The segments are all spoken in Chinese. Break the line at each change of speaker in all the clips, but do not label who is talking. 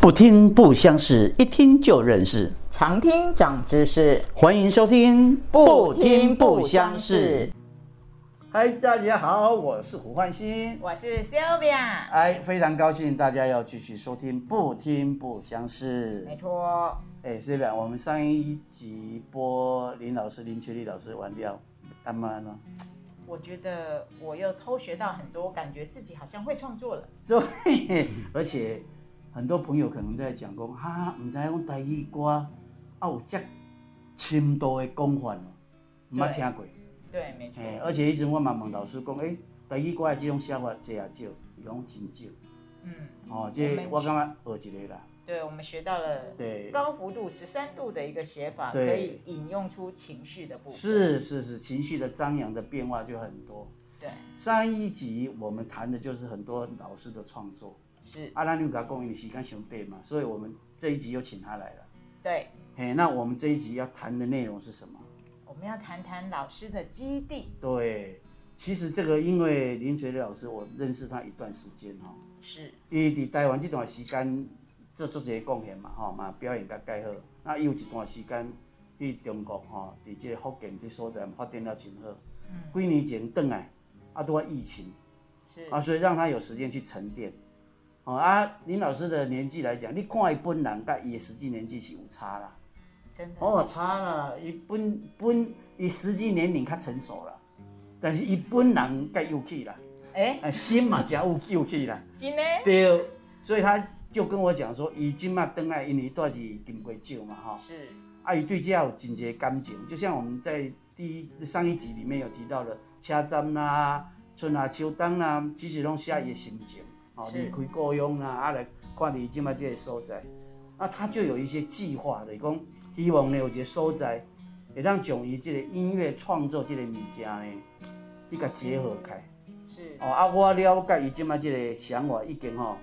不听不相识，一听就认识。
常听长知识，
欢迎收听
不听不相识。
嗨，大家好，我是胡焕新。
我是 Sylvia，
哎，非常高兴大家要继续收听不听不相识。
没错，
哎，Sylvia，我们上一集播林老师、林群丽老师完掉，干嘛呢？
我觉得我又偷学到很多，感觉自己好像会创作了。
对，而且很多朋友可能在讲讲，哈、唔知用台语歌啊有这深度的讲法哦，唔捌听过。
对，没错。
嘿，而且一直我嘛问老师讲，诶、台语歌的这种写法济啊少，伊讲真少。
嗯，
哦，这
我
感觉学一个啦。
对，我们学到了
对，
高幅度十三度的一个写法，可以引用出情绪的部分。，
是是是，情绪的张扬的变化就很多。
对，
上一集我们谈的就是很多老师的创作。
是，
阿拉纽甲公益的时间熊对嘛，所以我们这一集又请他来了。
对。
嘿，那我们这一集要谈的内容是什么？
我们要谈谈老师的基地，
对，其实这个因为林垂丽老师，我认识他一段时间哈、
是
伊伫台湾这段时间做足一个贡献嘛，吼嘛表演甲介好。那伊有一段时间去中国吼，伫这个福建这所在发展了真好。
嗯
几年前转来，啊拄啊疫情，
是
啊所以让他有时间去沉淀。哦啊，林老师的年纪来讲，你看伊本人甲伊的实际年纪是有差啦。
真的
哦，差啦，伊本本伊实际年龄较成熟啦，但是伊本人较幼气啦，
哎，
哎心嘛真有幼气啦。
今呢？
对，所以他就跟我讲说，伊今嘛登来，因为住是金龟酒嘛，哈，
是
啊，伊对这有真侪感情，就像我们在第一上一集里面有提到的，车站啦、春夏秋冬啦，其实拢写伊的心情，哦，离开故乡啦，啊来看你今嘛这个所在，那他就有一些计划的，讲希望呢有一个所在，会让将伊这个音乐创作这个物件呢，伊甲结合开。
是
哦啊，我了解伊即摆即个想法已经吼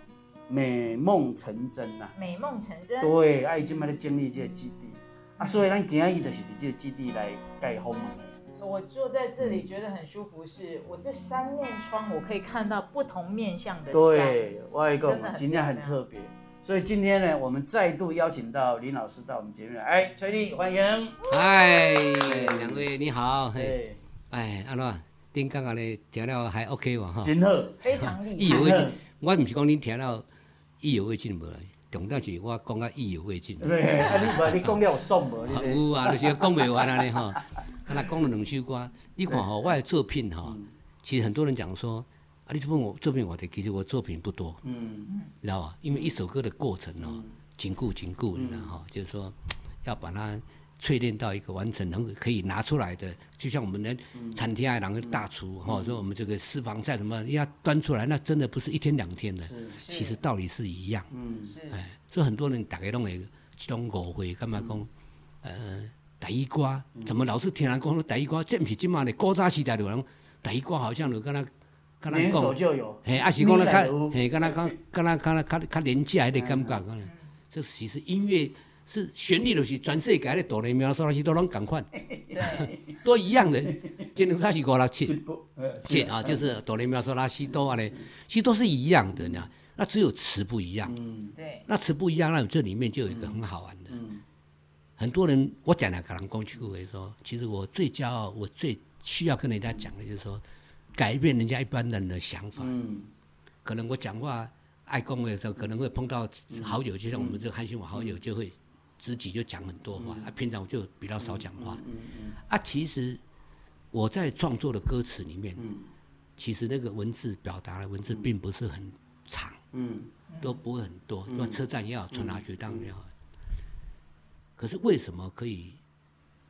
美梦成真啦。
美梦成真。
对，啊，伊即摆咧建立即个基地，啊，所以咱今日就是伫即个基地来盖访问的。
我坐在这里觉得很舒服是，我这三面窗我可以看到不同面向的山。
对，我跟你讲，
真的很
今天很特别，所以今天呢，我们再度邀请到林老师到我们节目来，哎，崔丽欢迎。
嗨，两位你好，嘿，
对，
哎，安怎？顶刚刚咧听了还 OK 哇哈？
真好。
非常厉害。
意犹未尽，我毋是讲恁听了意犹未尽无，重点是我讲啊意犹未尽。
对，啊，你无 你讲了有爽无？
啊
你
有啊，就是讲袂完安尼吼。啊，那讲了两首歌，你看吼，我的作品吼，
嗯。
其实很多人讲说，啊，你问我作品我的，其实我作品不多，
嗯，
你知道吧？因为一首歌的过程哦，紧固紧固，你知道哈，就是说要把它淬炼到一个完成，能够可以拿出来的，就像我们的餐厅啊，两个大厨哈，说我们这个私房菜什么要端出来，那真的不是一天两天的，其实道理是一样。
嗯，
是
哎，所以很多人大概弄个这种误会，干嘛讲？呃，第一歌怎么老是听人讲说第一歌，这不是今嘛的古早时代的人，第一歌好像就跟他跟他讲。
就有。
嘿，啊是讲咧
你来有
较，嘿，敢若讲，敢若敢若较较廉价迄个感觉，可能。这其实音乐是旋律，就是全世界的哆来咪发嗦拉西都拢共款，都一样的。一两三是五六七 七啊，就是哆来咪发嗦拉西哆啊嘞，其实都是一样的，呢那只有词不一样。
嗯
对，
那词不一样，那这里面就有一个很好玩的。
嗯
很多人，我讲了，可能工具会说，其实我最骄傲，我最需要跟人家讲的就是说，改变人家一般人的想法。
嗯
可能我讲话爱讲的时候，可能会碰到好友，就像我们这个汉信网好友，就会自己就讲很多话。啊，平常我就比较少讲话。
嗯嗯
啊，其实我在创作的歌词里面，
嗯
其实那个文字表达的文字并不是很长，
嗯
都不会很多。那车站也好，传达学当也好。可是为什么可以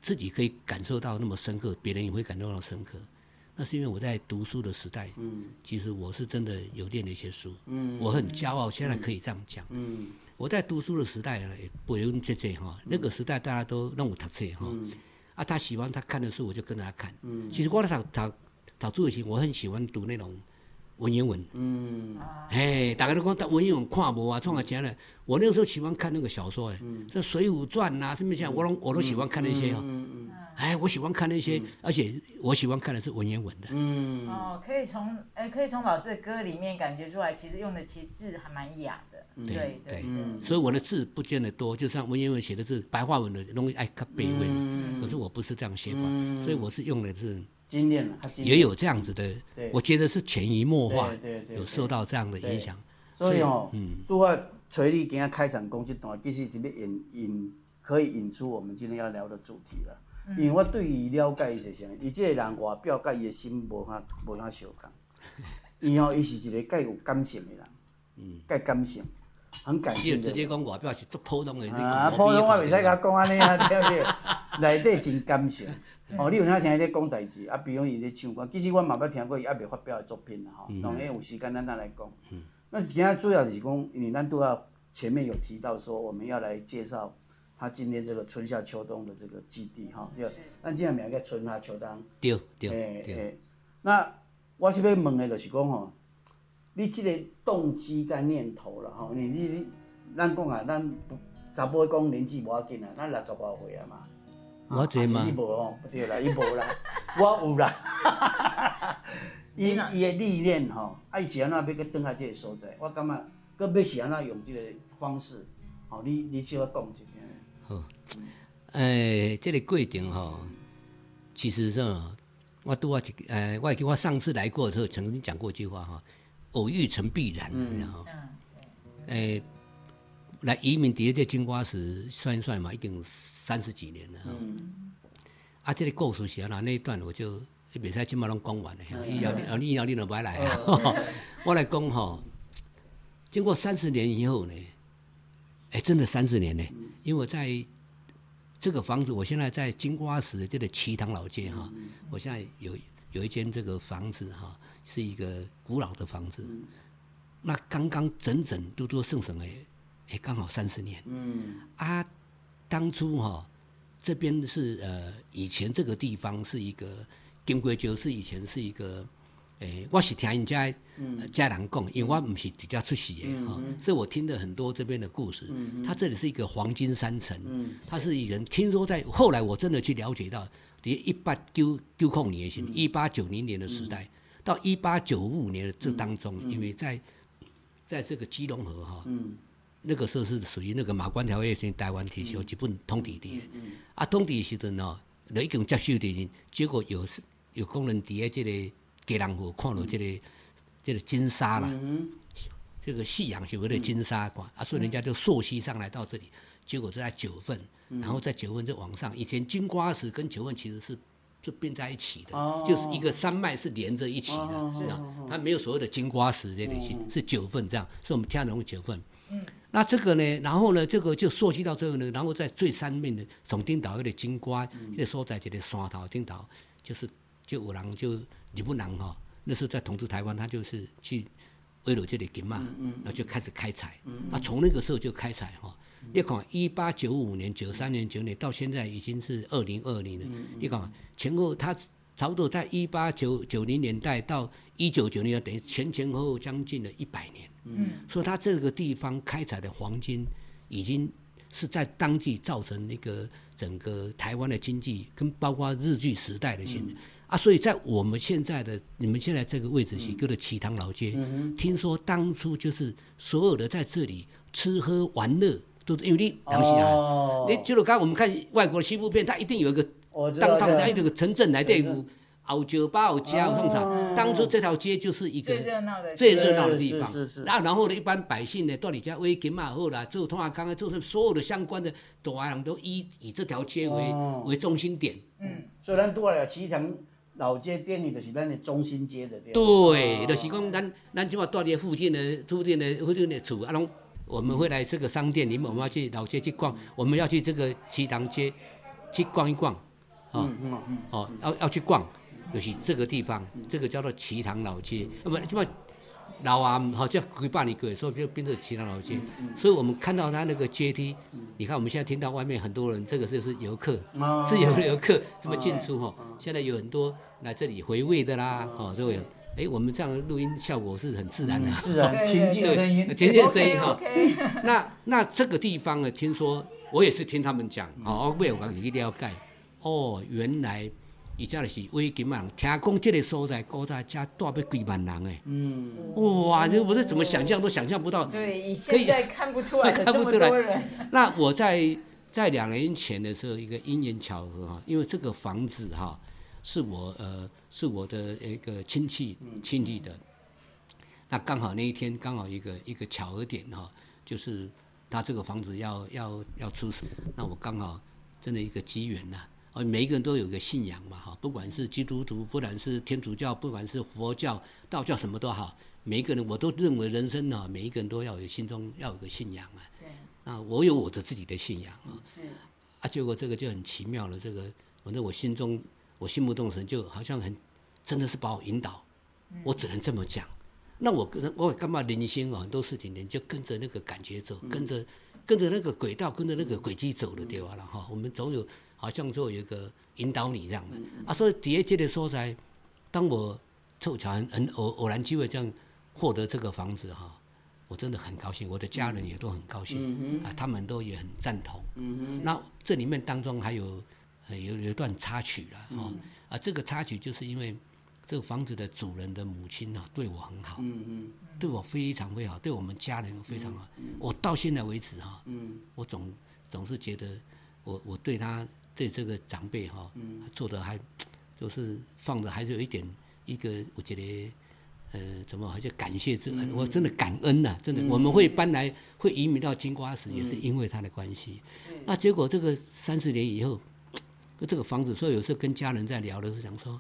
自己可以感受到那么深刻，别人也会感受到深刻？那是因为我在读书的时代，
嗯。
其实我是真的有念了一些书，
嗯。
我很骄傲，现在可以这样讲。
嗯。
我在读书的时代呢，也不用这这哈，那个时代大家都让我读册哈，啊，他喜欢他看的书，我就跟着他看。
嗯。
其实我在读读读书的时候，我很喜欢读那种文言文。
嗯
哎，大家都讲读文言文看无啊，创啊钱嘞。我那个时候喜欢看那个小说哎，这《水浒传》呐，什么像我都我都喜欢看那些哦。
嗯
哎，我喜欢看那些，而且我喜欢看的是文言文的。
嗯，
哦，可以从哎，可以从老师的歌里面感觉出来，其实用的其实字还蛮雅的。对对
对
嗯
所以我的字不见得多，就像文言文写的字，白话文的容易爱看背文。
嗯。
可是我不是这样写法，
嗯。
所以我是用的是
精炼了，他精炼
也有这样子的
对，
我觉得是潜移默化
对对，
有受到这样的影响。
所以哦，
嗯。
如果找你今天开场讲这段，其实是要引引可以引出我们今天要聊的主题了。因为我对伊了解伊是啥，伊即个人外表甲伊的心无啥无啥相共。伊吼，伊是一个介有感情的人，嗯，介感性，很感
你
性
直接讲外表是足普通的，
啊，普通我袂使
讲
甲讲安尼啊，对不对？内底真感性。哦，你有哪听伊咧讲代志？啊，比如伊咧唱歌，其实我嘛捌听过伊还未发表的作品啦，吼。当然有时间咱再来讲。嗯那今天主要是讲，因为咱都要前面有提到说，我们要来介绍他今天这个春夏秋冬的这个基地哈。对，咱今天名叫春夏秋冬。
对对
诶
对，
诶，那我是要问的，就是讲吼，你这个动机跟念头啦吼，你你你，咱讲啊，咱不查甫讲年纪无要紧啊，咱六十外岁啊嘛。
我这嘛
你无哦，不对啦，伊无啦，我有啦。伊伊的历练吼，啊，伊是安怎要去转下即个所在？我感觉，佮要是安怎用即个方式，吼，你你小我讲一下。
好，诶，这个过程吼，其实是我拄啊一诶，我记得我上次来过的时候曾经讲过一句话哈，偶遇成必然，然后
嗯，
诶，来移民伫这金瓜石算一算嘛，已经三十几年了哈。啊，这个故事是安那那一段我就袂使即马拢讲完了，以后你以后你就不来啊。我来讲吼，经过三十年以后呢，哎，真的三十年呢，因为我在这个房子，我现在在金瓜石这个旗塘老街哈，我现在有有一间这个房子哈，是一个古老的房子，那刚刚整整多多剩剩哎，哎刚好三十年
嗯。
啊，当初哈、这边是呃以前这个地方是一个金龟石是以前是一个。诶，我是听人家呃家人讲，因为我不是直接出席的哈、所以我听了很多这边的故事。它这里是一个黄金山城，它是。一人听说在后来我真的去了解到，第一八九九控年型，一八九零年的时代，到一八九五年的这当中，因为在在这个基隆河哈、
嗯。
那个时候是属于那个马关条约先台湾提有一本通敌的，啊通敌时阵哦，就已经接受的时，结果有有工人伫咧这个给人河看到这个、这个金沙啦，
嗯。
这个夕阳有的金沙馆、啊，所以人家就溯溪上来到这里，结果就在九份，然后在九份就往上，以前金瓜石跟九份其实是。就并在一起的，
哦。
就是一个山脉是连着一起的，
哦
是吧？它没有所谓的金瓜石这类型，是九份这样，所以我们听得懂九份。那这个呢，然后呢，这个就溯溪到最后呢，然后在最上面的总顶岛有点金瓜，那个所在这个山头顶岛，就是就有人就日本人哈、那时候在统治台湾，他就是去为了这里金嘛，然后就开始开采，啊，从那个时候就开采哈、你看，一八九五年、九三年、九年到现在已经是二零二零了。你看前后，他差不多在一八九九零年代到一九九零年，等于前前后后将近了一百年。
嗯，
所以它这个地方开采的黄金，已经是在当地造成那个整个台湾的经济，跟包括日据时代的现在。啊，所以在我们现在的你们现在这个位置是叫做旗塘老街，听说当初就是所有的在这里吃喝玩乐，都是因为你当时啊，
哦。
你就是刚我们看外国的西部片，它一定有一个当当它
对
有个城镇来对付有酒吧有家有商场，
哦。
当初这条街就是一个
最热闹的
最热闹的地方
是是是。
然后然后呢，一般百姓呢，到你家威金嘛后啦，做通啊，刚刚就是所有的相关的大人都以以这条街为、
哦。
为中心点。
嗯，
所以咱拄来旗塘老街店里就是咱的中心街的对吧。
对，
哦。
就是讲咱咱今晚到底附近的附近的附近的厝啊，拢我们会来这个商店里面，我们要去老街去逛，我们要去这个旗塘街去逛一逛，哦、哦，要要去逛，就是这个地方，这个叫做旗塘老街，啊不，今晚老啊，好叫几百年过，所以就变成旗塘老街。所以我们看到它那个阶梯，你看我们现在听到外面很多人，这个就是游客，
哦。
自由游客这么进出哈。现在有很多来这里回味的啦，哦，都有。哎，我们这样的录音效果是很自然的。
自然亲近声音
对，亲近声音哈。
OK，
那那这个地方呢，听说我也是听他们讲，哦，为我去了解，哦，原来伊遮就是威金啊，听讲这个所在古早遮住要几万人诶，
嗯，
哇，这我是怎么想象都想象不到。
对，现在看不出来
看
这么
不出来
多人，
那我在在两年前的时候，一个因缘巧合哈，因为这个房子哈是我呃是我的一个亲戚亲戚的，那刚好那一天刚好一个一个巧合点哈，就是他这个房子要要要出手，那我刚好真的一个机缘呐、哦，每一个人都有一个信仰嘛哈，不管是基督徒，不管是天主教，不管是佛教、道教，什么都好，每一个人我都认为人生呢、每一个人都要有心中要有个信仰啊。
对，
那我有我的自己的信仰啊，
是，
啊，结果这个就很奇妙了。这个，反正我心中我心目中的神就好像很，真的是把我引导，我只能这么讲。那我跟我干嘛人心啊，很多事情人就跟着那个感觉走，跟着跟着那个轨道，跟着那个轨迹走的对吧？了哈，我们总有好像说有一个引导你这样的啊。所以底下这个所在，当我凑巧很很偶偶然机会这样获得这个房子哈，我真的很高兴，我的家人也都很高兴、啊，他们都也很赞同。那这里面当中还有呃有有一段插曲了哈、啊，这个插曲就是因为这个房子的主人的母亲呢、对我很好，
嗯嗯。
对我非常非常好，对我们家人非常好。我到现在为止哈、
嗯。
我总总是觉得我我对他对这个长辈哈、做的还就是放的还是有一点一个我觉得呃怎么好像感谢之恩，我真的感恩呐、真的、我们会搬来会移民到金瓜石也是因为他的关系。那结果这个三十年以后，这个房子，所以有时候跟家人在聊的时候讲说，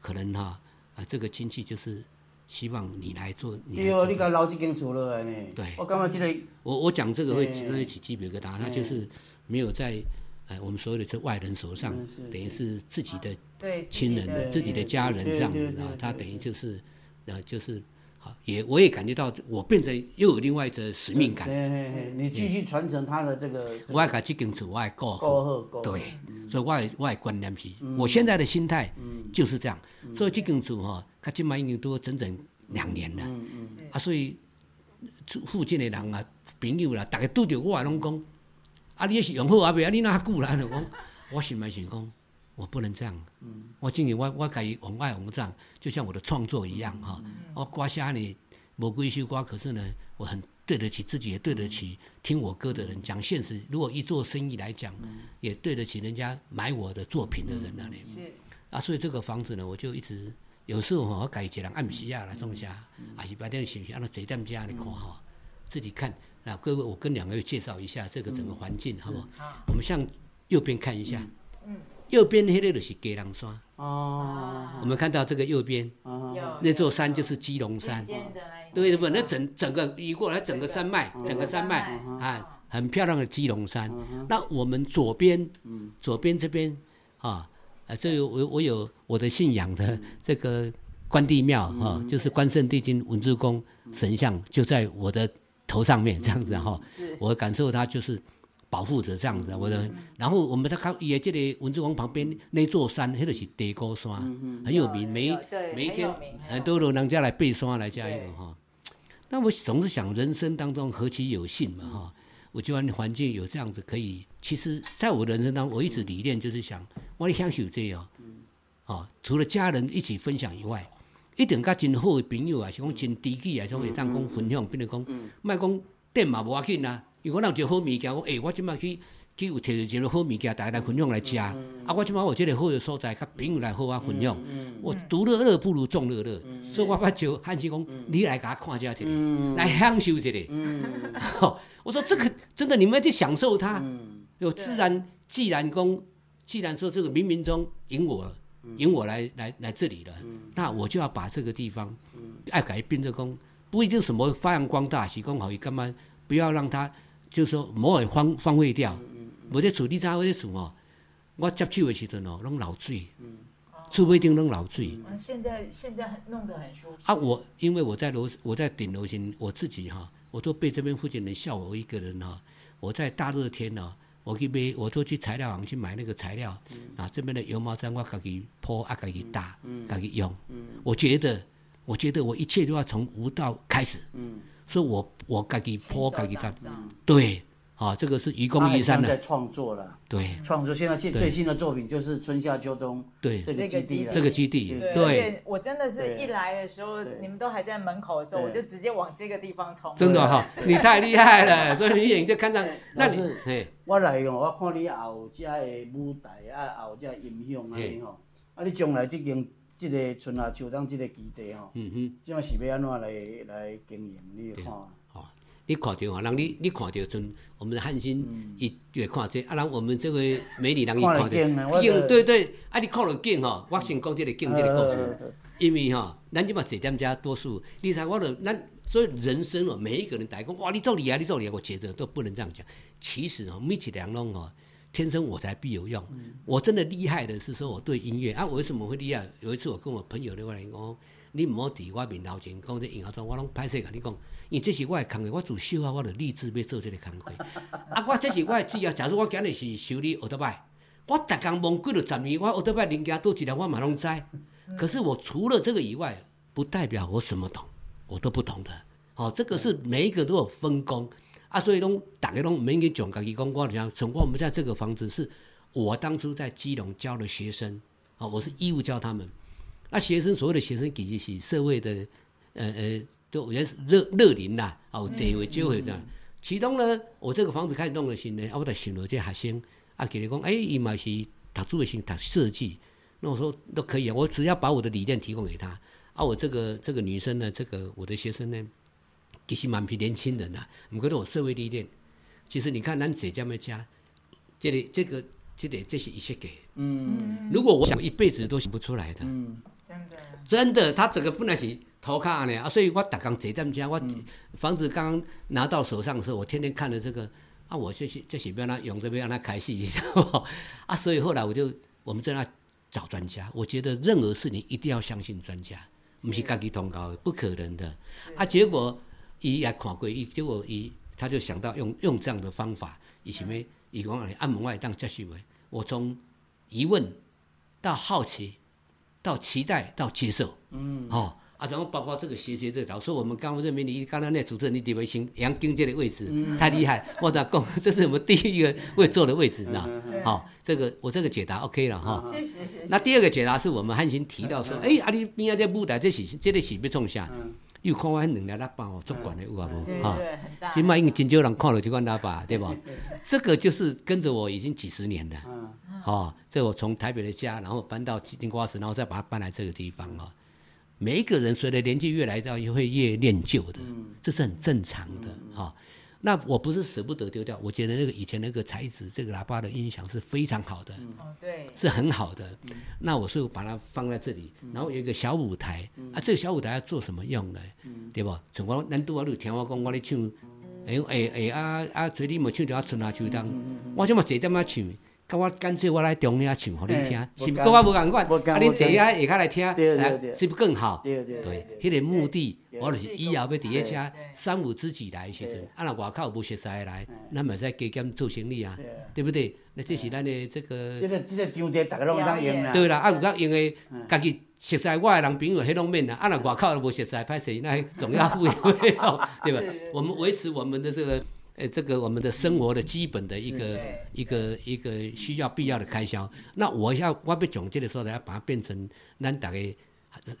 可能哈啊这个亲戚就是希望你来做，你来
对哦，你甲留这间厝落来呢。
对
我感觉这个，
我我讲这个会
哎
起会起鸡皮疙瘩，他就是没有在呃我们所有的这外人手上等于是自己的
对，
亲人、
的
自己的家人
对
这样子啊他等于就是呃就是好也我也感觉到我变成又有另外一个使命感，
你继续传承他的这个
我爱把这间厝我爱过好。
够好够好。
对，所以我的我的观念是，我现在的心态就是这样。所以这间厝哈，它今麦已经都整整两年了。嗯嗯啊，所以住附近的人啊、朋友啦，大家拄着我也拢讲，啊，你是用好啊未啊？你哪久啦？就讲，我心内想讲，我不能这样。我今年我我家己往外往这样，就像我的创作一样哈。我刮虾呢无几首歌，可是呢，我很对得起自己，也对得起听我歌的人。讲现实，如果一做生意来讲，也对得起人家买我的作品的人那里。
是，
啊，所以这个房子呢，我就一直有时候吼，我改一个人暗时啊来种下，还是白天是不是安尼坐在家来看哈，自己看。那各位，我跟两位介绍一下这个整个环境，好不好？
好，
我们向右边看一下，右边那个就是鸡笼山，
哦，
我们看到这个右边那座山就是基隆山，对对不？那整整个移过来，整个山脉，整个山脉啊，很漂亮的基隆山。那我们左边，左边这边啊，啊，这有我我有我的信仰的这个关帝庙哈，就是关圣帝君文殊公神像就在我的头上面这样子哈，我感受它就是。保护着这样子，我的，然后我们在看也这里文殊王旁边那座山，那个是地高山，很有名，每每一天
很
多人家来背山来加一个哈。那我总是想，人生当中何其有幸嘛哈！我觉得环境有这样子可以，其实在我人生当中，我一直理念就是想，我的享受这样，啊，除了家人一起分享以外，一定甲真好的朋友啊，是讲真知己啊，是讲会当讲分享，比如讲，莫讲电嘛无要紧啊，如果咱有一个好物件，我诶、我即摆去去有摕着一个好物件，大家来分享来食，啊，我即摆有这个好的所在，甲朋友来好啊分享，我独乐乐不如众乐乐，所以我捌招汉生讲，你来甲我看遮一个，来享受一下。我说这个真的，你们要去享受它。有自然，既然公，既然说这个冥冥中引我，引我来来来这里了，那我就要把这个地方爱改变这工，不一定什么发扬光大，是讲好伊干嘛？不要让它就是说某会荒荒废掉。我在厝你知我在厝哦，我接手的时阵哦，拢漏水，厝尾顶拢漏水。
嗯。现在现在很弄得很舒服
啊，我因为我在楼，我在顶楼前，我自己哈，我都被这边附近人笑我一个人哈。我在大热天呢，我去买，我都去材料行去买那个材料，啊，这边的油毛毡我自己铺啊，自己搭，自己用。我觉得，我觉得我一切都要从无到开始，所以我我自己铺，自己在，对，啊，这个是愚公移山的，
创作了，
对。
创作。现在最最新的作品就是春夏秋冬
对，
这个基地了，
这个基地。
对，
对，
我真的是一来的时候，你们都还在门口的时候，我就直接往这个地方冲。
真的哈，你太厉害了，所以你眼睛就看上，那你
老师，我来哦，我看你后遮的舞台啊，后遮音响安尼吼，啊，你将来即间即个春夏秋冬即个基地吼，
嗯哼。
即样是要安怎来来经营？你看，
你看到吼，人你你看到阵，我们的汉心伊就会看这，啊，人我们这位美女人伊
看
看到景，对对，啊，你看到景吼，我先讲这个景这个故事，
呃
因为吼，咱即马坐踮遮多数，你猜我的咱所以人生哦，每一个人大家讲哇，你做厉害，你做厉害，我觉得都不能这样讲。其实哦，每一个人拢哦，天生我材必有用。我真的厉害的是说我对音乐啊，我为什么会厉害？有一次我跟我朋友咧话来讲，你毋好伫我面头前讲这银行装，我拢歹势甲你讲，因为这是我的工课，我自小啊我就立志要做这个工课。啊，我这是我的志业。假如我今日是修理奥特曼，我逐工忙几落十年，我奥特曼人家多一辆我嘛拢知。可是我除了这个以外，不代表我什么懂，我都不懂的。好、这个是每一个都有分工啊，所以拢大家拢免去讲家己讲，我讲从我们在这个房子是我当初在基隆教的学生，啊、我是义务教他们。那学生所谓的学生，其实是社会的，呃呃，都原是乐乐龄啦，啊，有机会机会的。其中呢，我这个房子开始弄的时呢，啊，我就想到这学生，啊，给你讲，哎，伊嘛是读书的先读设计，那我说都可以啊，我只要把我的理念提供给他。啊，我这个这个女生呢，这个我的学生呢，其实蛮批年轻人呐、啊，唔觉得我社会历练。其实你看咱姐家们家，这里这个这里这是一些给，
嗯。
如果我想一辈子都想不出来的，
嗯，
真的，
真的，他整个本来是头卡呢啊，所以我打刚坐踮家，我房子刚刚拿到手上的时候，我天天看着这个。啊，我就是就是要让他用这边让他开戏，你知道吗？啊，所以后来我就我们在那找专家，我觉得任何事你一定要相信专家，不是自己通告的，不可能的。啊。结果伊也看过，伊结果伊他就想到用用这样的方法，以什么？伊讲来按门外当接续为，我从疑问到好奇，到期待到接受，嗯，哦。啊，然后包括这个学习这个角，所以我们刚刚认为你刚刚那主持人你地位行杨经这的位置、太厉害，我讲讲这是我们第一个会坐的位置，你知道？好、这个我这个解答 OK 了哈。
谢谢谢谢。
那第二个解答是我们汉兴提到说，哎、阿里边仔这舞台这是这个是要创啥？又看我迄两粒喇叭哦，足管的有啊无？哈。
对对，很大。
今麦已经真少人看了这款喇叭，对吧？这个就是跟着我已经几十年了。
嗯
哦，这我从台北的家，然后搬到金瓜石，然后再把它搬来这个地方哦。每一个人随着年纪越来到越会越念旧的，这是很正常的哈、哦。那我不是舍不得丢掉，我觉得那个以前那个材质，这个喇叭的音响是非常好的，
哦，对，
是很好的。那我是把它放在这里，然后有一个小舞台、啊，这个小舞台要做什么用呢？对不？像我咱拄啊，你有听我讲，我咧唱，哎哎哎啊啊，最你无唱着啊春夏秋冬，我想嘛坐点啊唱。甲我干脆我来中央唱，互恁听，
嘿
是不跟我无共款？啊，恁坐啊下骹来听，是不是更好？
对对
对，迄个目的，
对
我就是以后要伫迄遮
对
三五知己来的时阵
对，
啊，若外口有无熟悉的来，咱嘛使加减做生意啊
对，
对不对？那这是咱的这个
这个这个场地大家拢用啦。
对啦，啊有当用的，家己熟悉我的人朋友，迄拢免啦。啊，若外口无熟悉，歹势，那总要付费用，对吧？我们维持我们的这个，呃，这个我们的生活的基本的一个一个一个需要必要的开销。那我要我要总结的时候，要把它变成咱大家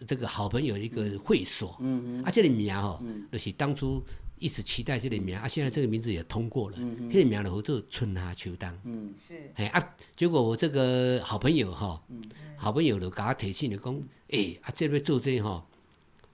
这个好朋友一个会所。
嗯嗯
啊，这个名吼，就是当初一直期待这个名，啊，现在这个名字也通过了，嗯这个名就叫做春夏秋冬。
嗯
是
哎啊，结果我这个好朋友哈，好朋友就甲我提醒就讲，诶、啊，这边做这吼、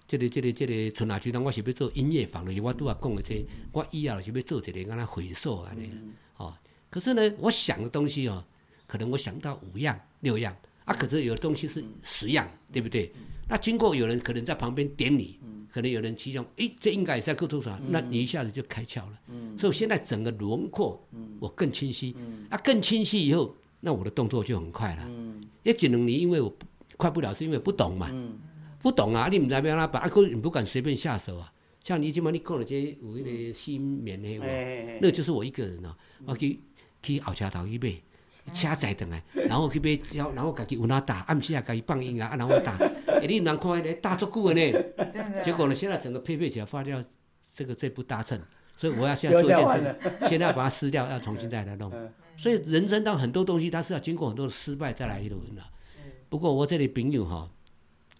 这个这个这个春夏秋冬，我是要做音乐房，就是我拄仔讲的这，我以后是要做一个敢若会所安尼，哦。可是呢，我想的东西哦，可能我想到五样六样啊，可是有的东西是十样，对不对？那经过有人可能在旁边点你，可能有人其中，诶，这应该也是在构图上，那你一下子就开窍了。所以我现在整个轮廓，我更清晰，啊，更清晰以后，那我的动作就很快了。也只能你因为我快不了，是因为不懂嘛，不懂啊，你唔知要安怎办，啊，可你不敢随便下手啊。像你今晚你讲的这有迄个新棉的
哎，哎哎
那就是我一个人哦，我去去后车头去买，车载等来，然后去买胶，然后家己有哪打，暗时啊家己放音啊，啊然后打，哎，你人看迄个打足久的呢。结果呢，现在整个配备起来发现这个最不搭称，所以我要现在做一件事，现在要把它撕掉，要重新再来弄。
嗯
所以人生当很多东西，它是要经过很多的失败再来一轮的。不过我这里朋友哈，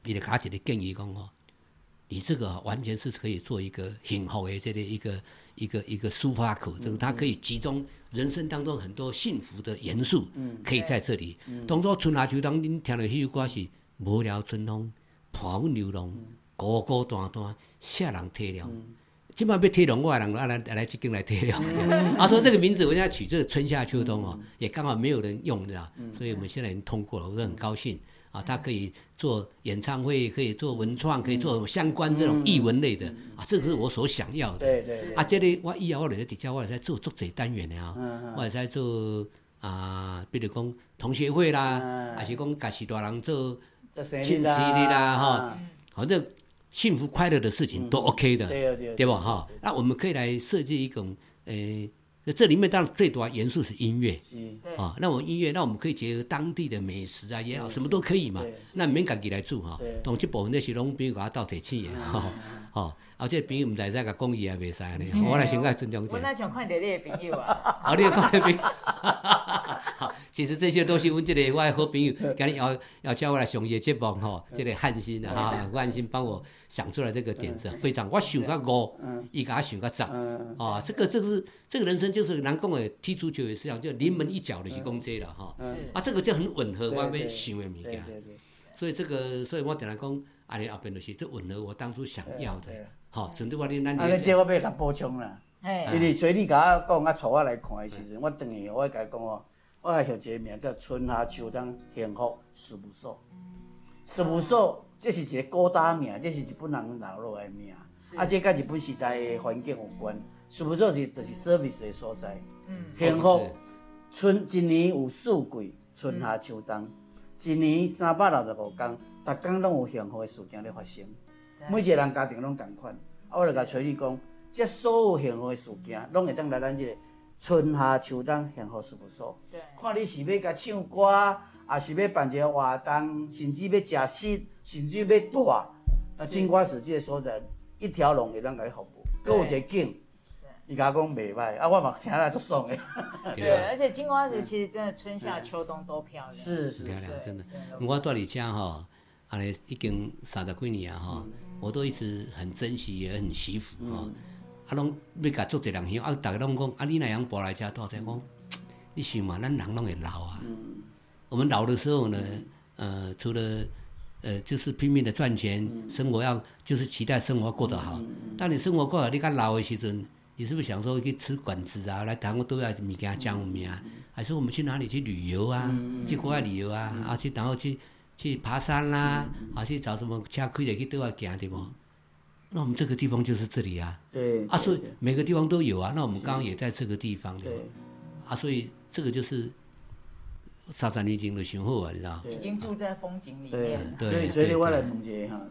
你的卡姐的建议讲哦，你这个完全是可以做一个很好的这个一个一个一个抒发口，这个它可以集中人生当中很多幸福的元素，可以在这里。当初春夏秋冬，你听到迄首歌是无聊春风，伴阮流浪，孤孤单单，啥人体谅？今晚要体谅我的人，啊来来这间来贴了。啊，说这个名字我现在取这个春夏秋冬哦，也刚好没有人用的，所以我们现在已经通过了，我都很高兴啊。他可以做演唱会，可以做文创，可以做相关这种艺文类的啊，这个是我所想要的。
对对对，
啊，这里我以后我在底下，我也在做作者单元的啊，
嗯
我也在做啊，比如讲同学会啦，
嗯。
还是讲家是大人做，
这生
庆
日
喜的啦哈
啊
反正幸福快乐的事情都 OK 的。
对对
对吧？哈，那我们可以来设计一种，呃，这里面当然最主要元素是音乐啊。那我们音乐，那我们可以结合当地的美食啊也好，什么都可以嘛
对。
那免赶己来做哈
对，
同这部分那些拢朋友甲我斗提醒的哈。哦，啊，这朋友唔知在甲讲伊也袂使呢，我来先甲尊重者。
我那想看你的朋友啊，
啊，你有讲那边。好，其实这些都是阮这个我的好朋友，今日要要叫我来上伊的节目吼，这个汉心啊，哈，汉心帮我想出来这个点子，非常我想到五，伊甲我想到十。
嗯，
啊，这个这个是这个人生就是难讲的，踢足球也是一样，就临门一脚的是讲这了哈。
是
啊，这个就很吻合我要想的物件，所以这个，所以我定来讲，安尼后边就是这吻合我当初想要的。好，针对我哋咱
啊，你这我要甲补充啦。
哎，
因为找你甲我讲啊，带我来看的时阵，我等于我甲伊讲哦，我还有一个名叫春夏秋冬幸福事务所。事务所这是一个古早名，这是日本人留落来的名。
是
啊，这甲日本时代的环境有关。事务所是就是 service 的所在，
嗯，
幸福春一年有四季，春夏秋冬，一年三百六十五天，逐工拢有幸福的事件咧发生。每一个人家庭拢共款，啊，我就甲找你讲，即所有幸福的事件，拢会当来咱这个春夏秋冬幸福事务所。
对，
看你是要甲唱歌，还是要办一个活动，甚至要食食，甚至要住，啊，金瓜石这个所在，一条龙会当甲你服务。搁有一个景，伊甲我讲袂歹，啊，我嘛听了足爽的。
对，
啊，
而且金瓜石其实真的春夏秋冬都漂亮，
是是
漂亮，
对
真的。
真的
我住伫遮吼，安尼已经三十几年啊吼，我都一直很珍惜，也很惜福吼。啊，拢要甲做一人香，啊，逐个拢讲，啊，你哪样搬来遮住者讲，你想嘛，咱人拢会老啊。我们老的时候呢，呃，除了呃，就是拼命的赚钱，生活要就是期待生活过得好。当你生活过好，你较老的时阵，你是不是想说去吃馆子啊，来谈我都要物件讲有名，还是我们去哪里去旅游啊，去国外旅游啊，啊去然后去去爬山啦、啊去找什么车开的去对外行对不？那我们这个地方就是这里啊，
对
啊，所以每个地方都有啊。那我们刚刚也在这个地方对
对？
啊，所以这个就是三十年前的想好啊，你知道？
已经住在风景里
对
面了，
对
所以所以
对
我来问一下哈，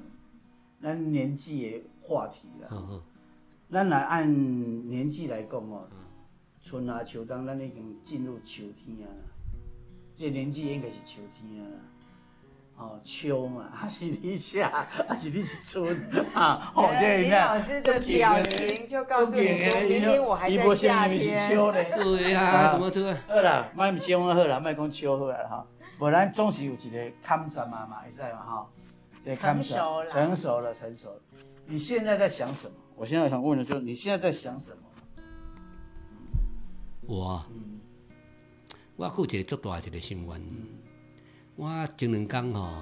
咱年纪的话题啦。
嗯嗯。
咱来按年纪来讲哦，春啊秋冬，咱已经进入秋天啊。这年纪应该是秋天啊。哦，秋嘛，还是你夏，还是你是春啊？哦，这
林老师的表情就告诉你说，明明我还在夏
是
天。
秋呢。
对呀、
啊
怎么这个？
好啦，莫唔伤好啦，卖讲秋好啦哈。无咱总是有一个坎站嘛嘛，会使嘛哈。
成熟了
成熟了，成熟了。你现在在想什么？我现在想问的就是，你现在在想什么？
我啊，我一个足大的一个心愿。我前两天吼，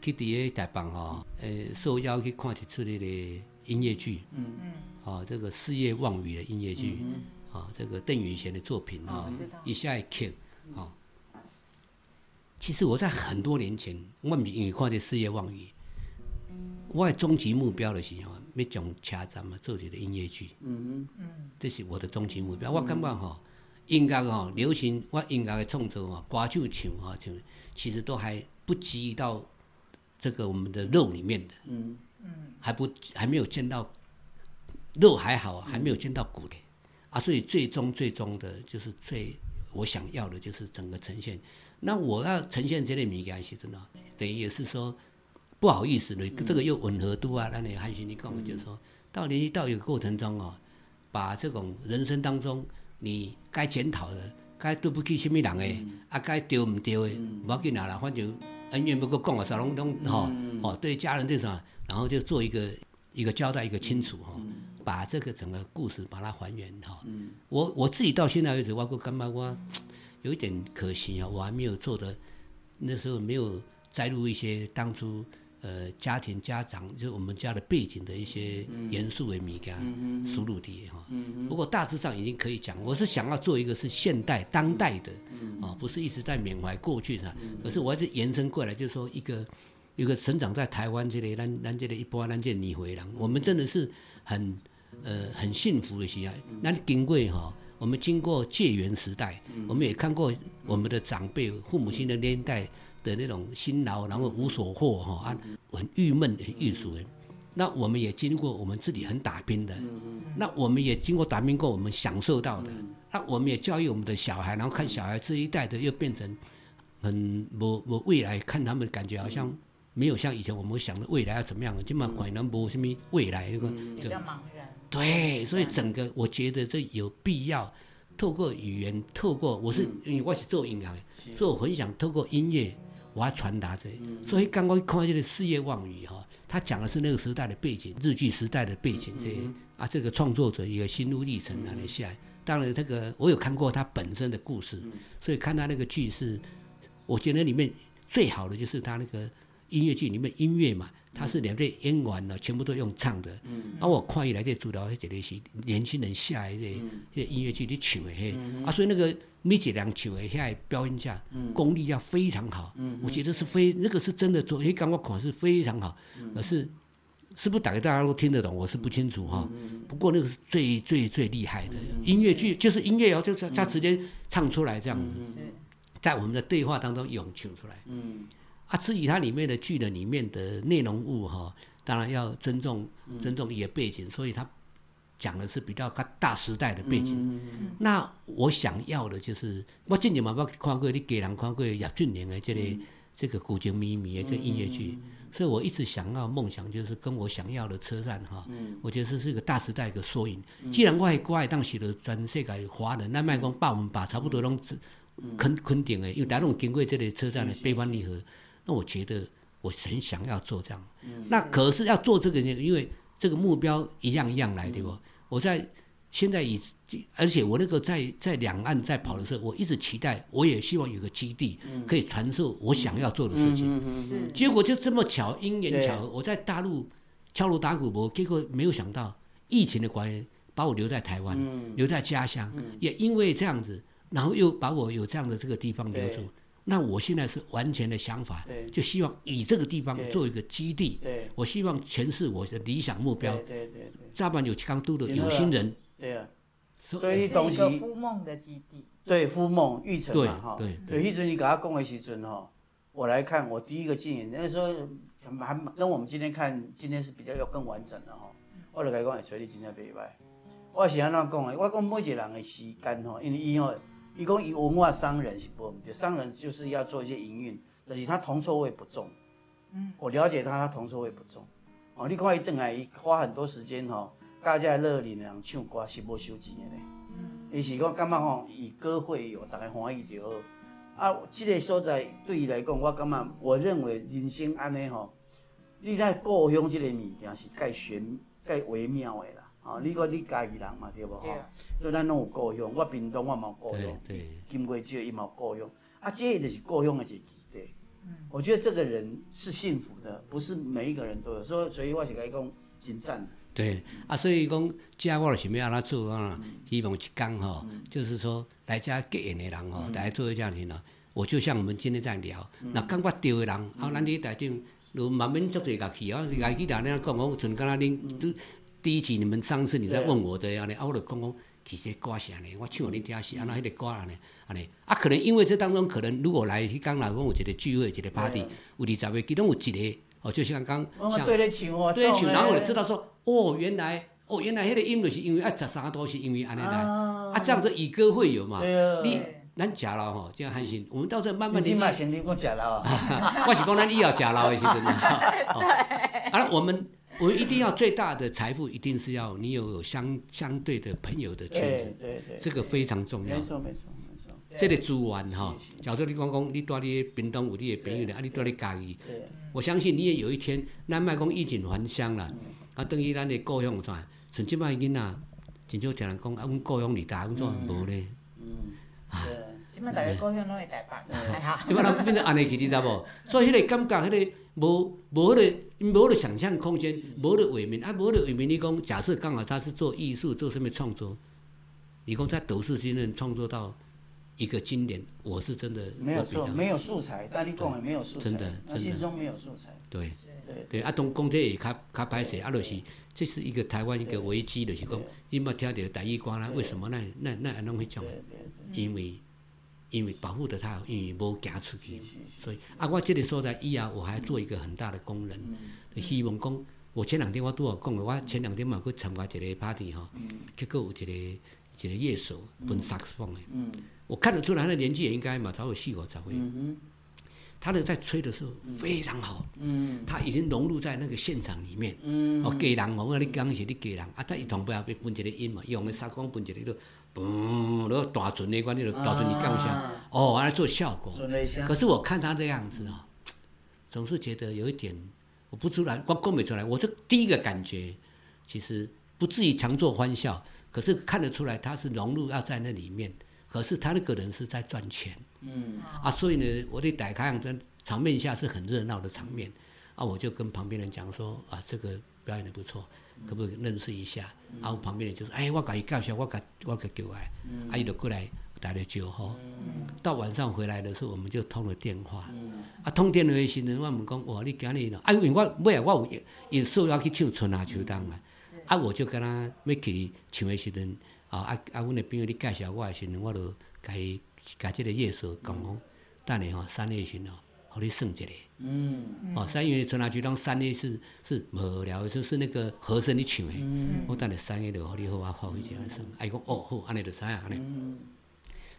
去伫个台北吼，诶，受邀去看一出迄个音乐剧，
嗯。
嗯，
哦，这个《四叶望雨》的音乐剧，啊、这个邓宇贤的作品啊、
知道。
一下一 Q，啊。其实我在很多年前，我毋是因为看这《四叶望雨》，我的终极目标就是吼，要从车站嘛做一个音乐剧。
嗯嗯嗯
这是我的终极目标。我感觉吼，音乐吼，流行我音乐的创作吼，歌手唱吼唱，其实都还不及到这个我们的肉里面的，
嗯。
还不还没有见到肉还好，还没有见到骨的啊，所以最终最终的就是最我想要的就是整个呈现。那我要呈现这类物件是真的，等于也是说不好意思的，这个又吻合度啊，那你还是你讲的就是说，到年纪到一个过程中哦，把这种人生当中你该检讨的、该对不起什么人诶，啊该丢唔丢诶，不要紧啦啦，反正恩怨不够讲啊，啥拢拢吼吼，对家人对啥，然后就做一个一个交代，一个清楚哈，把这个整个故事把它还原哈。我我自己到现在为止，我感觉我有一点可惜啊，我还没有做的，那时候没有摘录一些当初呃家庭家长就是我们家的背景的一些严肃的物件输入的哈。不过大致上已经可以讲，我是想要做一个是现代当代的啊，不是一直在缅怀过去的，可是我还是延伸过来，就是说一个一个成长在台湾这里，咱咱这里一波咱这你回来，我们真的是很呃很幸福的时代。那经过哈。我们经过戒严时代，我们也看过我们的长辈、父母亲的年代的那种辛劳，然后无所获哈，啊，很郁闷、很郁卒的。那我们也经过我们自己很打拼的，那我们也经过打拼过，我们享受到的。那我们也教育我们的小孩，然后看小孩这一代的又变成很我我未来看他们感觉好像没有像以前我们想的未来要怎么样，基本上可能没什么未来那个
比较茫然。
对，所以整个我觉得这有必要透过语言，透过我是因为我是做音乐的，所以我很想透过音乐，我要传达这。所以刚刚看这个《四叶望雨》哈，他讲的是那个时代的背景，日剧时代的背景这啊，这个创作者一个心路历程啊那些。当然，这个我有看过他本身的故事，所以看他那个剧是，我觉得里面最好的就是他那个音乐剧里面音乐嘛。他是两对演员呢，全部都用唱的。嗯。啊，我看伊来这主疗，迄个是年轻人下来的，迄音乐剧的嘿。啊，所以那个米姐良唱的，下表演家功力要非常好。嗯。我觉得是非那个是真的做，迄刚我看是非常好。嗯。可是是不是打给大家都听得懂？我是不清楚哈。嗯。不过那个是最最最厉害的音乐剧，就是音乐哦，就是他直接唱出来这样子，在我们的对话当中咏唱出来。嗯。啊，至于它里面的剧的里面的内容物哈，当然要尊重尊重一些背景，所以他讲的是比较大时代的背景。那我想要的就是，我之前嘛我看过你给人看过叶俊麟的这里这个古今秘密的这音乐剧，所以我一直想要梦想就是跟我想要的车站哈，我觉得这是一个大时代一个缩影。既然我国外当时的全世界华人，那卖讲把我们把差不多拢肯肯定的，因为大家拢经过这里车站的悲欢离合。那我觉得我很想要做这样，那可是要做这个，因为这个目标一样一样来，对不？我在现在以，而且我那个在在两岸在跑的时候，我一直期待，我也希望有个基地可以传授我想要做的事情。结果就这么巧，因缘巧合，我在大陆敲锣打鼓，我结果没有想到疫情的关系，把我留在台湾，留在家乡，也因为这样子，然后又把我有这样的这个地方留住。那我现在是完全的想法，就希望以这个地方做一个基地。我希望诠释我的理想目标。
对对对。
扎板有强度的有心人。
对啊。
所以东西。是一个梦的基地。
对，夫梦玉成嘛哈。
对
对。对，一直你给他讲的时阵哈，我来看我第一个建议，那时候还跟我们今天看今天是比较要更完整的哈。我就来讲，找你今天袂歹。我是安怎讲的？我讲每一个人的时间哈，因为以后。伊讲以文化商人是不？商人就是要做一些营运，但是他铜臭味不重。嗯，我了解他，他铜臭味不重。哦，你看伊等来，伊花很多时间吼，大家热里人唱歌是无收钱的咧。嗯，伊是讲感觉吼，以歌会友，大家欢喜就好。啊，这个所在对伊来讲，我感觉，我认为人生安尼吼，你在故乡这个物件是介玄、介微妙的啦。哦，你讲你家己人嘛，对无？吼，所以咱拢有故乡，我屏东我嘛有故乡，金龟石伊嘛有故乡，啊，这就是故乡的一个基地。嗯，我觉得这个人是幸福的，不是每一个人都有，所以所以我是甲伊讲真赞。
对，啊，所以讲，家我想要安怎做啊？希望一讲吼，就是说来家结缘的人吼，大家做一家庭咯。我就像我们今天在聊，那感觉对的人，啊，咱伫台顶，就慢慢做一家去啊，家己人咧讲讲，像敢若恁。第一集你们上次你在问我的呀，你啊我的公公其实歌啥呢？我唱你听是安那迄个歌安尼安尼啊，可能因为这当中可能如果来去刚来讲，有一个聚会，一个 party，有二十个，其中有一个哦，就像刚像
对得起我，
对得起，然后我就知道说，哦，原来哦原来迄个音乐是因为啊十三都是因为安尼来啊，这样子以歌会友嘛，你咱食老吼，这样还行，我们到时候慢慢
年纪，你先你讲食老
啊，我是讲咱以后食老的时阵，啊，我们。我一定要最大的财富，一定是要你有有相相对的朋友的圈子，
对对对，
这个非常重要。
没。错没错没错，
这个资源哈，假如你讲讲，你住你的屏东有你的朋友咧，啊，你住你家己，
对，
我相信你也有一天，咱卖讲衣锦还乡啦，啊，等于咱的故乡怎样？像即摆囡仔，真少听人讲啊，阮故乡离大，阮怎无咧？
嗯，对，
起码大家高兴拢会台北，还好。
即摆人变成安尼去，你知无？所以迄个感觉，迄个无无迄个无迄个想象空间，无迄个画面，啊，无迄个画面，你讲假设刚好他是做艺术，做什么创作？你讲在斗士新人创作到一个经典，我是真的
没有错，没有素材，但你讲的没有素材，
真的真的
心中没有素材，
对。
对，
对，啊，当讲这也较较歹势，啊，就是这是一个台湾一个危机，就是讲，你冇听到台语歌啦？为什么那那那安弄迄种？因为因为保护着他，因为无行出去，所以啊，我这个所在以后我还做一个很大的工人，希望讲，我前两天我拄有讲的，我前两天嘛去参加一个 party 哈，结果有一个一个乐手分萨克斯风的，
嗯。
我看得出来他的年纪也应该嘛，早有四五十岁，
嗯
他的在吹的时候非常好。
嗯。
他已经融入在那个现场里面。
嗯。
哦，家人哦，你讲是你家人，啊，他伊同背后要分一个音嘛，伊用个沙光分一个，就嘣，然后大准那关，你就大准你降下，
啊
哦，来做效果。可，是我看他这样子哦，总是觉得有一点，我不出来，我讲不出来。我这第一个感觉，其实不至于强作欢笑，可是看得出来他是融入要在那里面。可是他那个人是在赚钱
嗯
啊，所以呢，我对打开这场面下是很热闹的场面啊，我就跟旁边人讲说啊，这个表演的不错，可不可以认识一下？啊，我旁边人就说，哎，我给伊介绍，我给我给叫来，啊，伊就过来打了招呼。到晚上回来的时候，我们就通了电话。啊，通电话的时阵，我们讲，哇，你今日呢？啊，因为我尾啊，我有有说要去唱春夏秋冬嘛。啊，我就跟他要去唱的时阵，啊啊啊，阮的朋友你介绍我的时阵，我就甲伊甲即个乐手讲讲，等下吼三月时阵吼，互你算一下。
嗯
哦，三月春啊，就当三月是是无聊，就是那个和声你唱的。我等下三月就互你好啊，发挥一下算。啊，伊讲哦好，安尼就知影安尼。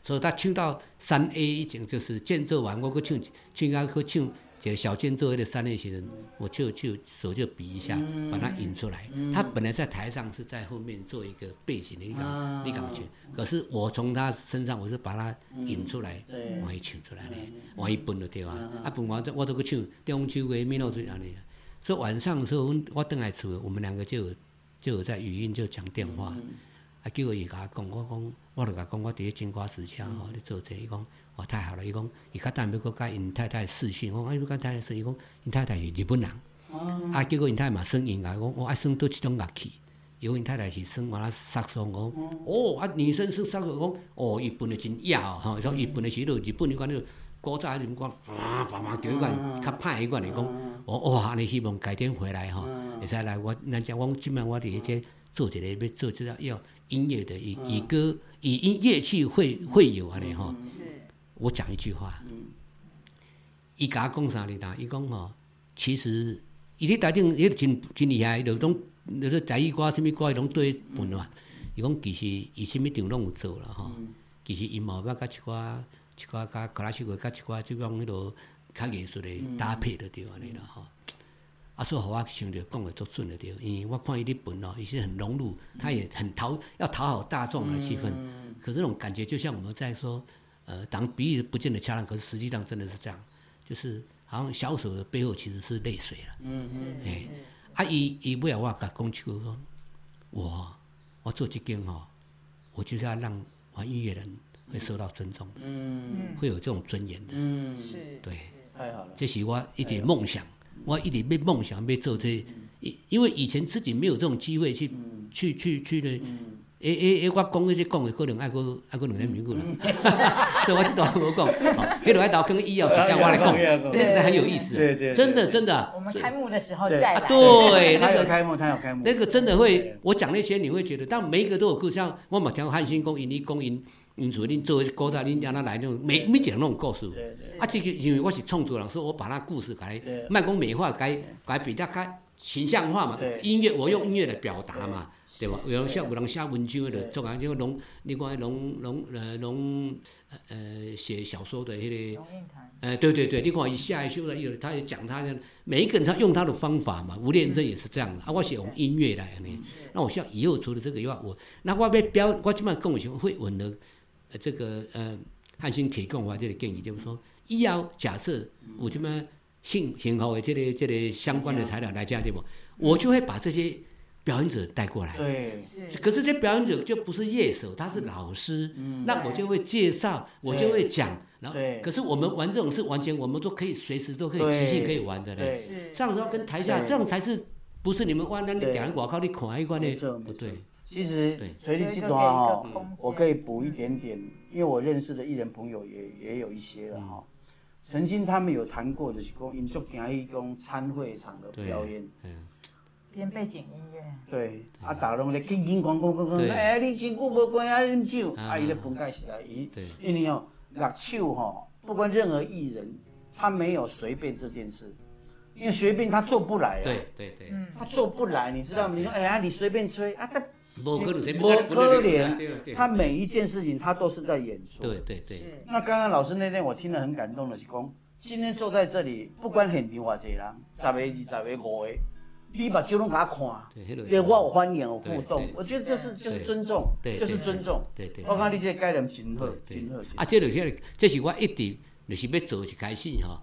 所以他唱到三 A 以前，就是间奏完，我搁唱唱啊去唱一个小间奏迄个三 A 时阵，我就就手就比一下，把它引出来。他本来在台上是在后面做一个背景的一
啊
个一感觉，可是我从他身上我是把它引出来，
对
往伊唱出来咧，往伊分就对啊。啊，分完我都去唱中秋的米露水安尼。所以晚上的时候，阮我等来厝，我们两个就有就有在语音就讲电话。啊，结果伊甲我讲，我讲，我就甲讲，我伫咧金瓜石车吼，咧做这，伊讲，哇，太好了，伊讲，伊较等要搁甲因太太视讯，我讲，伊，要甲太太视讯，伊讲，因太太是日本人，啊，结果因太太嘛算音乐，我我爱算倒一种乐器，因为因太太是算完了萨克斯风，我讲，哦，啊，女生算萨克斯风，哦，伊分的真野哦，吼，伊讲伊分的是迄日本迄款迄个古早迄种款，哗哗哗叫迄款，较歹迄款，伊讲，哦，哇，安尼希望改天回来吼，会使来我，咱讲我即摆我伫咧这做一个要做这个要音乐的以以歌以音乐器会会友安尼吼。
是
我讲一句话，伊甲我讲啥哩呾？伊讲吼，其实伊咧台顶伊真真厉害，伊就拢，就说台语歌、什物歌，伊拢对分嘛。伊讲其实伊什物场拢有做啦吼。其实伊嘛有捌甲一寡一寡甲克拉西克甲一寡即种迄落较艺术的搭配就对安尼啦吼。啊，所以互我想着讲的足准的对，因为我看伊日本哦，伊是很融入，他也很讨要讨好大众的气氛。可是那种感觉，就像我们在说，呃，当然比喻不见得恰当，可是实际上真的是这样，就是好像小手的背后其实是泪水了。
嗯嗯
哎，啊，伊伊尾要我甲讲句说，我我做这件吼，我就是要让玩音乐人会受到尊重的，
嗯。
会有这种尊严的。
嗯，
是。
对，
太好了，
这是我一点梦想，我一直被梦想被做这，因因为以前自己没有这种机会去去去去呢。诶诶诶，我讲迄些讲的可能爱过爱过两年名句啦，所以我这段无讲，哦迄落爱豆坑以后直接我来讲，那个才很有意思，
对对对
真的真的。
我，们开幕的时候
对
再来。
啊对那个
开幕，他有开幕，
那个真的会，我讲那些你会觉得，但每一个都有故事，像我嘛听汉星讲，因你讲因因此恁做古早恁让他来那种每每讲那种故事，啊，这个因为我是创作人，所以我把那故事改，卖讲美化，改改比较较形象化嘛，音乐我用音乐来表达嘛，对。吧？有人写有人写文章的，就做啊，就龙，你看龙龙呃龙呃写小说的迄、个。
龙应台，
呃，对对对，你看一下一修的，有他也讲他的，每一个人他用他的方法嘛。吴念真也是这样的，啊，我写用音乐来呢。那我希望以后除了这个以外，我那我要表，我基本上跟我喜欢会吻的，呃，这个呃汉星铁供我这里建议就是说，以后假设我这么幸幸好的这个这个相关的材料来加对不？我就会把这些表演者带过来。
对，
是。
可是这表演者就不是乐手，他是老师，那我就会介绍，我就会讲，然后
对。
可是我们玩这种事完全我们都可以随时都可以即兴可以玩的嘞。
对，
是
这样子要跟台下
对。
这样才是不是你们玩那你
对。
两个广告你看一关
没错
的不对，
其实
对。
垂立这段哈，我可以补一点点，因为我认识的艺人朋友也也有一些了哈。曾经他们有谈过的是讲，因做行一讲参会场的表演，
嗯，
编背景音乐，
对，啊，大龙咧紧紧讲讲讲讲，
对。
哎，你真久无关啊啉酒，
啊。
啊，伊咧分解起来，伊
对。
因为哦，乐手吼，不管任何艺人，他没有随便这件事，因为随便他做不来啊，
对对对，
嗯，
他做不来，你知道吗？你说，哎呀，你随便吹啊，他
不可能
他每一件事情他都是在演出。
对对对，
那刚刚老师那天我听了很感动的是讲，今天坐在这里，不管现场偌济人，十个、二十个、五个，你把酒拢给他看，
对
我有欢迎有互动，我觉得这是就是尊重，就是尊重。
对对。
我看你这个概念真好，
对
真好。
啊，这就是这是我一直就是要做一开始吼。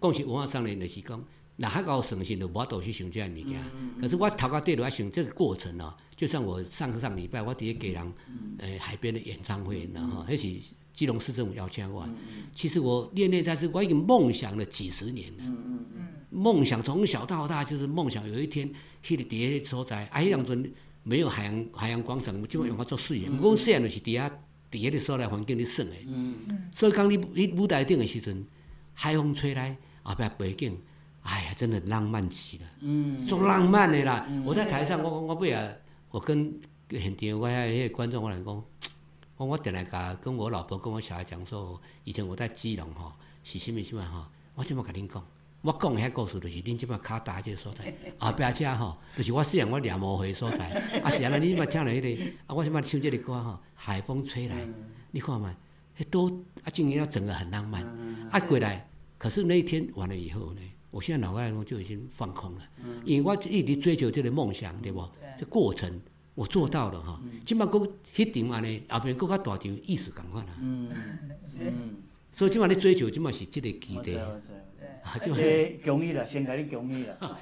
讲是文化上的，就是讲，那较高省心就无法度去想这样物件。可是我头壳底落来想这个过程哦，就像我上个上礼拜我伫咧给人诶海边的演唱会，然后迄是基隆市政府邀请我。其实我念念在这，我已经梦想了几十年了。梦想从小到大就是梦想，有一天迄个伫迄个所在，啊，迄当阵没有海洋海洋广场，即摆用我做水的。毋过细汉就是伫遐伫迄个所在环境咧耍的。所以讲你你舞台顶的时阵，海风吹来，后壁背景，哎呀，真的浪漫极了，
嗯，
足浪漫的啦。我在台上，我讲我不也，我跟现场我遐迄个观众我来讲，我我定来甲跟我老婆跟我小孩讲说，以前我在基隆吼是啥物啥物吼，我即么甲恁讲。我讲的遐故事，就是恁即摆骹踏即个所在，后壁遮吼，就是我细汉我掠毛回所在，啊是安尼，你即摆听了迄、个，啊我即摆唱即个歌吼，海风吹来，你看嘛，迄都啊，今年要整个很浪漫，啊过来，可是那一天完了以后呢，我现在脑袋中就已经放空了，因为我一直追求这个梦想，对不？这过程我做到了哈，即摆佫迄场安尼，后边佫较大场艺术共款啊，
嗯
是。
嗯，
所以即摆咧追求，即摆是即个基地，啊，
而
即摆。
且恭喜啦，先甲你恭喜啦。
啊，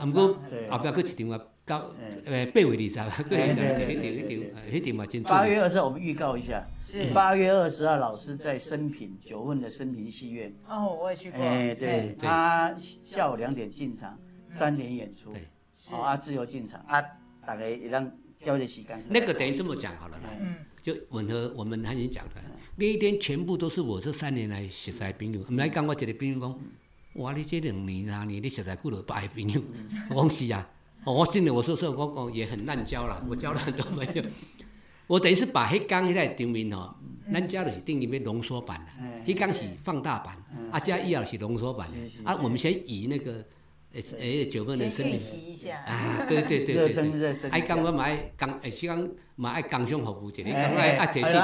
很
毋过后壁搁一场啊，到
哎
诶八月二十啊，过二十，迄
对对
场迄场迄场嘛真
八。月二十号我们预告一下，
是。
八月二十号老师在生平九份的生平戏院，
哦，我也去过，
哎，对，他下午两点进场，三点演出，
对。
好啊，自由进场。啊，大概也让交的时间。
那个等于这么讲好了啦，
嗯，
就吻合我们汉经讲的，那一天全部都是我这三年来熟识的朋友，毋来讲我一个朋友讲，哇，你这两年三年你熟识几多百朋友？我讲是啊，哦我真的我说说我讲也很滥交啦，我交了很多朋友。我等于是把迄工迄个场面吼，咱遮就是等于要浓缩版啦，
哎
迄工是放大版，啊，遮以后是浓缩版的，啊，我们先以那个诶诶九个人生命。
先预习一下，
啊，对对对
热
对对。爱讲我嘛爱工，诶，时讲嘛爱工商服务一下，
哎，
讲爱爱提示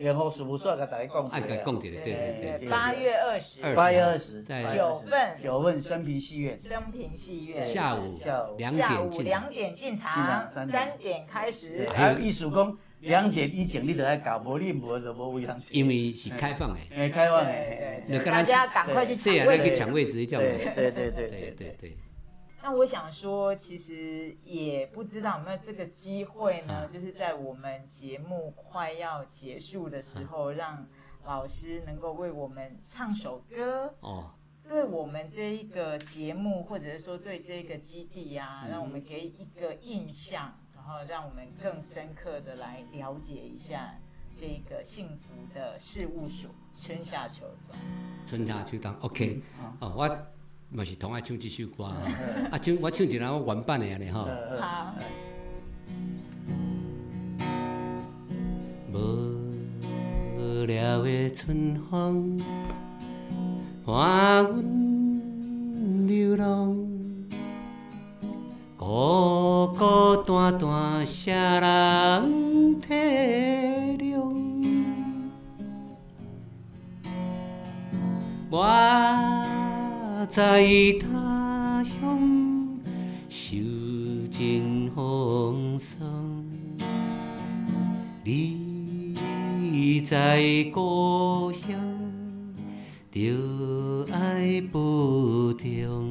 然后事务所甲大家讲一下，
爱甲讲一下，对对对。
八月二十，
二
八月二十，
在
九份。
九份生平戏院，
生平戏院，
下午
下午。
两
下午
点进
两点进
进
场，
三点。
开始，
还有艺术工两点以前你都爱搞，无你无就无位。
因为是开放的，
哎，开放
对
诶，
对对，
那跟他
大家赶快去抢位置。
那个抢位置这样
对
的，
对对对
对。
对
对对，
那我想说，其实也不知道有没有这个机会呢，就是在我们节目快要结束的时候，让老师能够为我们唱首歌，
哦，
对我们这一个节目，或者是说对这个基地啊，让我们给一个印象，然后让我们更深刻的来了解一下这个幸福的事务所春夏秋冬。
春夏秋冬，OK，哦，我嘛是同爱唱这首歌啊，唱我唱一个我原版的安尼吼。
呃
好，
无聊的春风，伴阮流浪，孤孤单单谁人在他乡受尽风霜，你在故乡就爱保重。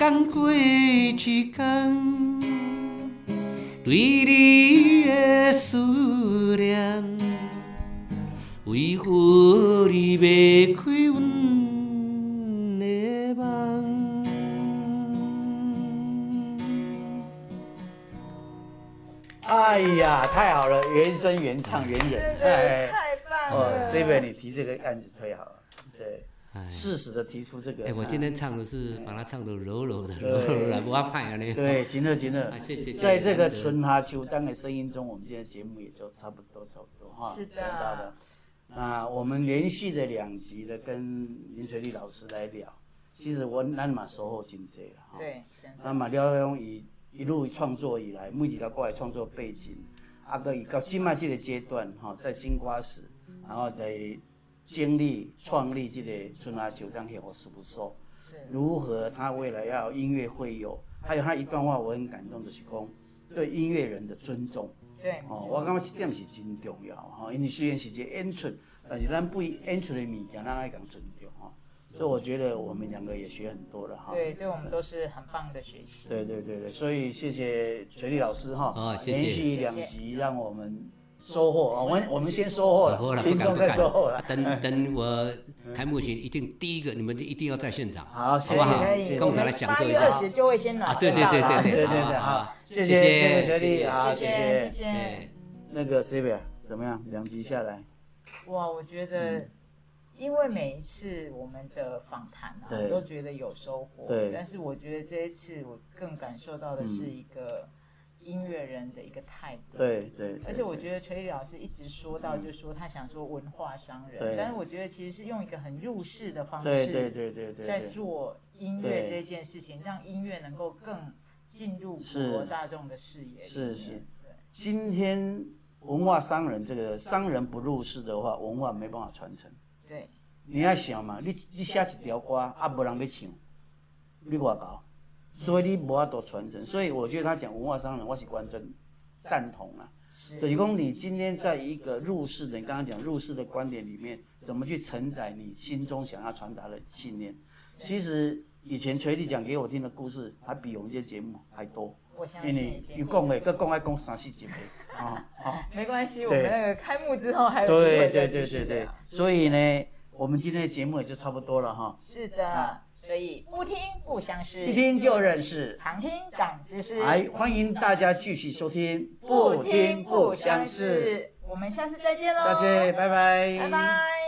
天过一天。对你的思念，为何你袂开阮的梦？
哎呀，太好了，原声原唱原演，
哎，太棒了！
哦你提这个案子推好了，适时的提出这个。
哎，我今天唱的是把它唱的柔柔的，
对
柔柔的，不要派啊你。
对，真的真的
啊，谢谢谢谢
在这个春夏秋冬的声音中，我们今天节目也就差不多差不多哈，
是的
到了。那我们连续的两集的跟林水丽老师来聊，其实我咱嘛收获真济啦。哈。
对，
那嘛了用伊一路创作以来，每一条歌的创作背景，啊个伊到今麦这个阶段哈，在金瓜石，然后在经历创立这个春夏秋冬协和事务所。如何他未来要音乐会有，还有他一段话我很感动，的是讲对音乐人的尊重。
对，
哦，我感觉这点是真重要哈，因为虽然是一个演出，但是咱对演出的物件，咱爱讲尊重哈。所以我觉得我们两个也学很多了哈。
对，对我们都是很棒的学习。
对对对对，所以谢谢垂丽老师哈，
哦谢谢
连续两集让我们收获，哦我们我们先收获
好
了，
了，
听众再收获了。
等 等我开幕前一定第一个，你们一定要在现场。
好，谢
好不好？
谢，谢谢
跟我们来享受一下。
八月二十就会先拿
啊对对对
对对对
好
对，
好
好，谢
谢
谢谢
谢
谢学弟，
谢谢。
好，
谢
谢。
谢谢
哎
谢。
那个 C 表怎么样？两集下来，
哇，我觉得，因为每一次我们的访谈啊，我都觉得有收获。
对。
但是我觉得这一次我更感受到的是一个音乐人的一个态度。。
对对，对
而且我觉得崔立老师一直说到，就是说他想说文化商人，但是我觉得其实是用一个很入世的方式，
对对对对
在，做音乐
对
这件事情，让音乐能够更进入普
是
罗大众的视野。
是是
对
今天文化商人这个商人不入世的话，文化没办法传承。
对
你要想嘛，你你写一条歌啊，无人要唱，你外搞，所以你无法度传承。所以我觉得他讲文化商人，我是完全赞同啊。
是
就是讲你今天在一个入世的，你刚刚讲入世的观点里面，怎么去承载你心中想要传达的信念？其实以前锤弟讲给我听的故事，还比我们这些节目还多。
我相信一
因为
定
有讲的，各讲爱讲三四集的，啊啊。
没关系，我
对
们那个开幕之后还有机
对
会再
对对对对
继续聊，
所以呢，我们今天的节目也就差不多了哈。
是的，所以不听不相识，
一听就认识，
常听长知识，
来欢迎大家继续收听，
不听不相识。我们下次再见喽，
再见，拜拜，
拜拜。